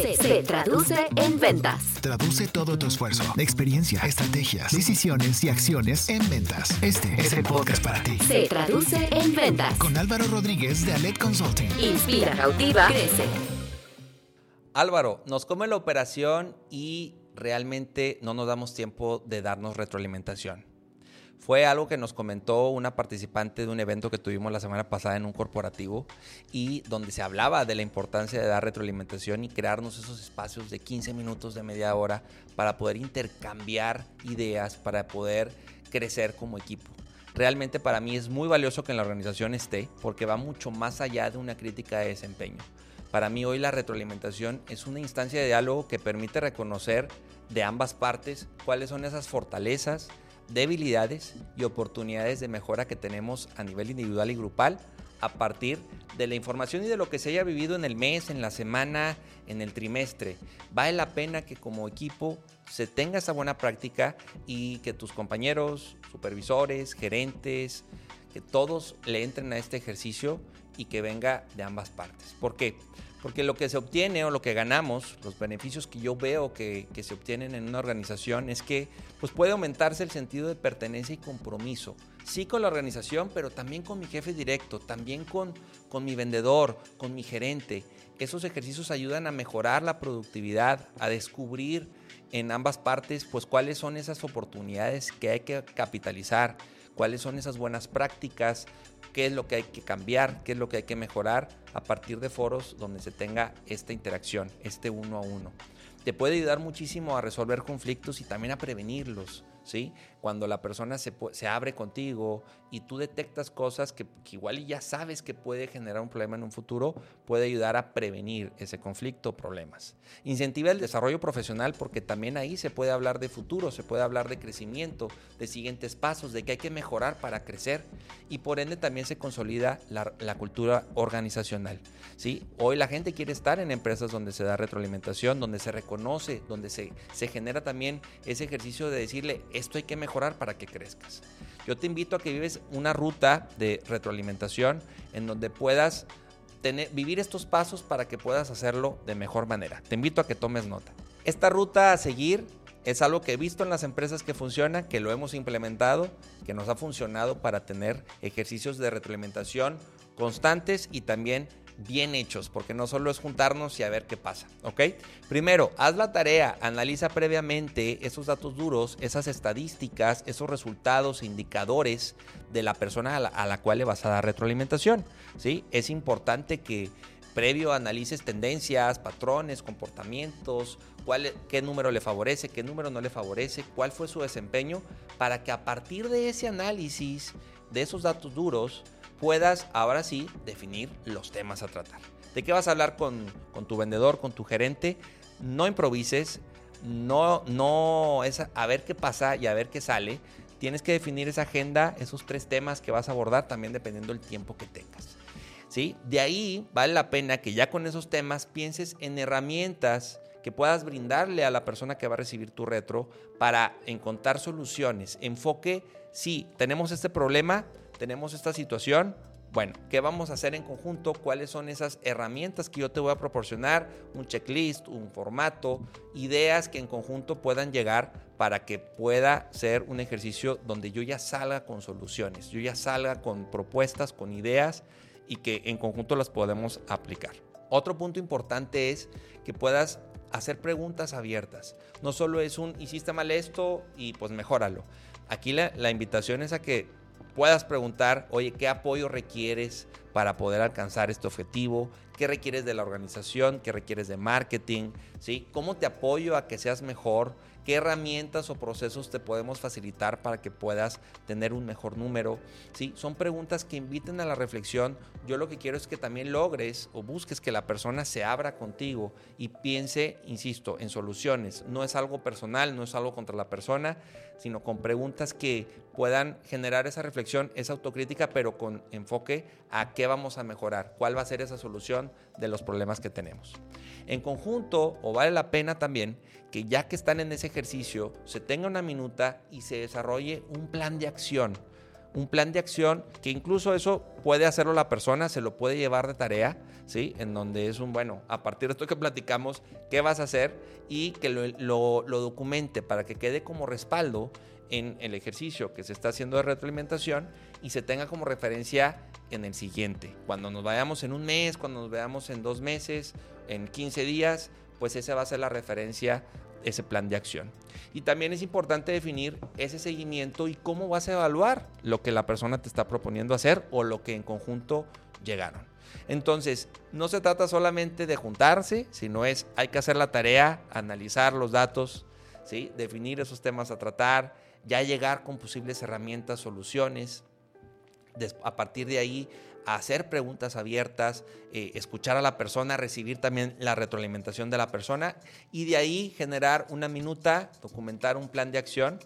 Se, se traduce en ventas. Traduce todo tu esfuerzo, experiencia, estrategias, decisiones y acciones en ventas. Este es el podcast para ti. Se traduce en ventas. Con Álvaro Rodríguez de Alet Consulting. Inspira, cautiva, crece. Álvaro, nos come la operación y realmente no nos damos tiempo de darnos retroalimentación. Fue algo que nos comentó una participante de un evento que tuvimos la semana pasada en un corporativo y donde se hablaba de la importancia de dar retroalimentación y crearnos esos espacios de 15 minutos, de media hora, para poder intercambiar ideas, para poder crecer como equipo. Realmente para mí es muy valioso que en la organización esté porque va mucho más allá de una crítica de desempeño. Para mí hoy la retroalimentación es una instancia de diálogo que permite reconocer de ambas partes cuáles son esas fortalezas, debilidades y oportunidades de mejora que tenemos a nivel individual y grupal a partir de la información y de lo que se haya vivido en el mes, en la semana, en el trimestre. Vale la pena que como equipo se tenga esa buena práctica y que tus compañeros, supervisores, gerentes, que todos le entren a este ejercicio y que venga de ambas partes. ¿Por qué? Porque lo que se obtiene o lo que ganamos, los beneficios que yo veo que, se obtienen en una organización es que pues puede aumentarse el sentido de pertenencia y compromiso. Sí con la organización, pero también con mi jefe directo, también con, con mi vendedor, con mi gerente. Esos ejercicios ayudan a mejorar la productividad, a descubrir en ambas partes pues cuáles son esas oportunidades que hay que capitalizar, cuáles son esas buenas prácticas, qué es lo que hay que cambiar, qué es lo que hay que mejorar a partir de foros donde se tenga esta interacción, este uno a uno. Te puede ayudar muchísimo a resolver conflictos y también a prevenirlos. ¿sí? Cuando la persona se, se abre contigo y tú detectas cosas que, que, igual ya sabes que puede generar un problema en un futuro, puede ayudar a prevenir ese conflicto o problemas. Incentiva el desarrollo profesional porque también ahí se puede hablar de futuro, se puede hablar de crecimiento, de siguientes pasos, de que hay que mejorar para crecer y por ende también se consolida la, la cultura organizacional. ¿sí? Hoy la gente quiere estar en empresas donde se da retroalimentación, donde se reconoce, donde se, se genera también ese ejercicio de decirle, esto hay que mejorar para que crezcas. Yo te invito a que vives una ruta de retroalimentación en donde puedas tener, vivir estos pasos para que puedas hacerlo de mejor manera. Te invito a que tomes nota. Esta ruta a seguir es algo que he visto en las empresas que funciona, que lo hemos implementado, que nos ha funcionado para tener ejercicios de retroalimentación constantes y también bien hechos, porque no solo es juntarnos y a ver qué pasa, ¿ok? Primero, haz la tarea, analiza previamente esos datos duros, esas estadísticas, esos resultados, indicadores de la persona a la, cual le vas a dar retroalimentación, ¿sí? Es importante que previo analices tendencias, patrones, comportamientos, qué número le favorece, qué número no le favorece, cuál fue su desempeño, para que a partir de ese análisis, de esos datos duros, puedas ahora sí definir los temas a tratar. ¿De qué vas a hablar con, tu vendedor, con tu gerente? No improvises, no, no es a ver qué pasa y a ver qué sale. Tienes que definir esa agenda, esos tres temas que vas a abordar, también dependiendo del tiempo que tengas. ¿Sí? De ahí vale la pena que ya con esos temas pienses en herramientas que puedas brindarle a la persona que va a recibir tu retro para encontrar soluciones. Enfoque, sí, tenemos este problema, tenemos esta situación, bueno, ¿qué vamos a hacer en conjunto? ¿Cuáles son esas herramientas que yo te voy a proporcionar? Un checklist, un formato, ideas que en conjunto puedan llegar para que pueda ser un ejercicio donde yo ya salga con soluciones, yo ya salga con propuestas, con ideas y que en conjunto las podemos aplicar. Otro punto importante es que puedas hacer preguntas abiertas. No solo es un hiciste mal esto y pues mejóralo. Aquí la, la invitación es a que puedas preguntar, oye, ¿qué apoyo requieres para poder alcanzar este objetivo? ¿Qué requieres de la organización? ¿Qué requieres de marketing? ¿Sí? ¿Cómo te apoyo a que seas mejor? Qué herramientas o procesos te podemos facilitar para que puedas tener un mejor número. ¿Sí? Son preguntas que inviten a la reflexión. Yo lo que quiero es que también logres o busques que la persona se abra contigo y piense, insisto, en soluciones. No es algo personal, no es algo contra la persona, sino con preguntas que puedan generar esa reflexión, esa autocrítica, pero con enfoque a qué vamos a mejorar, cuál va a ser esa solución de los problemas que tenemos. En conjunto, o vale la pena también que ya que están en ese ejercicio, se tenga una minuta y se desarrolle un plan de acción. un plan de acción que incluso eso puede hacerlo la persona, se lo puede llevar de tarea, ¿sí? En donde es un, bueno, a partir de esto que platicamos, ¿qué vas a hacer? Y que lo, lo documente para que quede como respaldo en el ejercicio que se está haciendo de retroalimentación y se tenga como referencia en el siguiente. Cuando nos vayamos en un mes, cuando nos veamos en dos meses, en 15 días, pues esa va a ser la referencia, ese plan de acción. Y también es importante definir ese seguimiento y cómo vas a evaluar lo que la persona te está proponiendo hacer o lo que en conjunto llegaron. Entonces, no se trata solamente de juntarse, sino es, hay que hacer la tarea, analizar los datos, ¿sí? definir esos temas a tratar, ya llegar con posibles herramientas, soluciones, a partir de ahí hacer preguntas abiertas, eh, escuchar a la persona, recibir también la retroalimentación de la persona y de ahí generar una minuta, documentar un plan de acción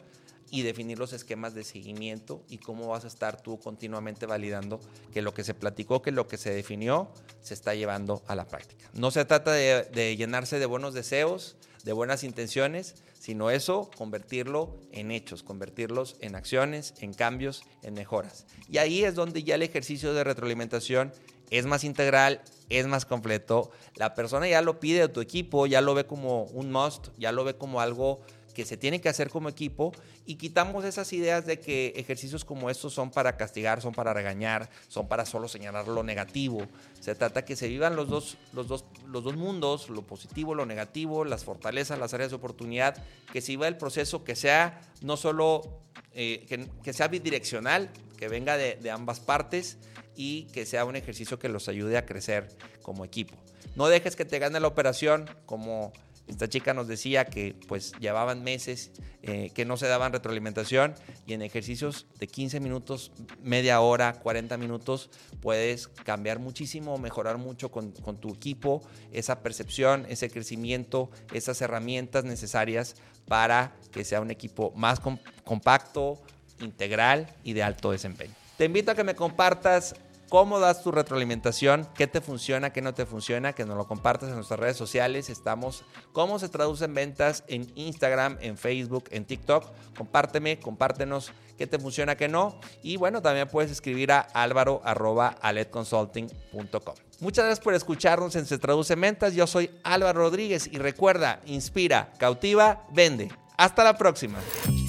y definir los esquemas de seguimiento y cómo vas a estar tú continuamente validando que lo que se platicó, que lo que se definió, se está llevando a la práctica. No se trata de llenarse de buenos deseos, de buenas intenciones, sino eso, convertirlo en hechos, convertirlos en acciones, en cambios, en mejoras. Y ahí es donde ya el ejercicio de retroalimentación es más integral, es más completo. La persona ya lo pide a tu equipo, ya lo ve como un must, ya lo ve como algo que se tiene que hacer como equipo y quitamos esas ideas de que ejercicios como estos son para castigar, son para regañar, son para solo señalar lo negativo. Se trata que se vivan los dos, los dos, los dos mundos, lo positivo, lo negativo, las fortalezas, las áreas de oportunidad, que se viva el proceso que sea no solo eh, que, sea bidireccional, que venga de, de ambas partes y que sea un ejercicio que los ayude a crecer como equipo. No dejes que te gane la operación como esta chica nos decía que pues llevaban meses eh, que no se daban retroalimentación y en ejercicios de 15 minutos, media hora, 40 minutos puedes cambiar muchísimo, mejorar mucho con, tu equipo, esa percepción, ese crecimiento, esas herramientas necesarias para que sea un equipo más compacto, integral y de alto desempeño. Te invito a que me compartas cómo das tu retroalimentación, qué te funciona, qué no te funciona, que nos lo compartas en nuestras redes sociales. Estamos, cómo se traducen ventas en Instagram, en Facebook, en TikTok. Compárteme, compártenos qué te funciona, qué no. Y bueno, también puedes escribir a álvaro.aledconsulting.com. Muchas gracias por escucharnos en Se Traduce Ventas. Yo soy Álvaro Rodríguez y recuerda, inspira, cautiva, vende. Hasta la próxima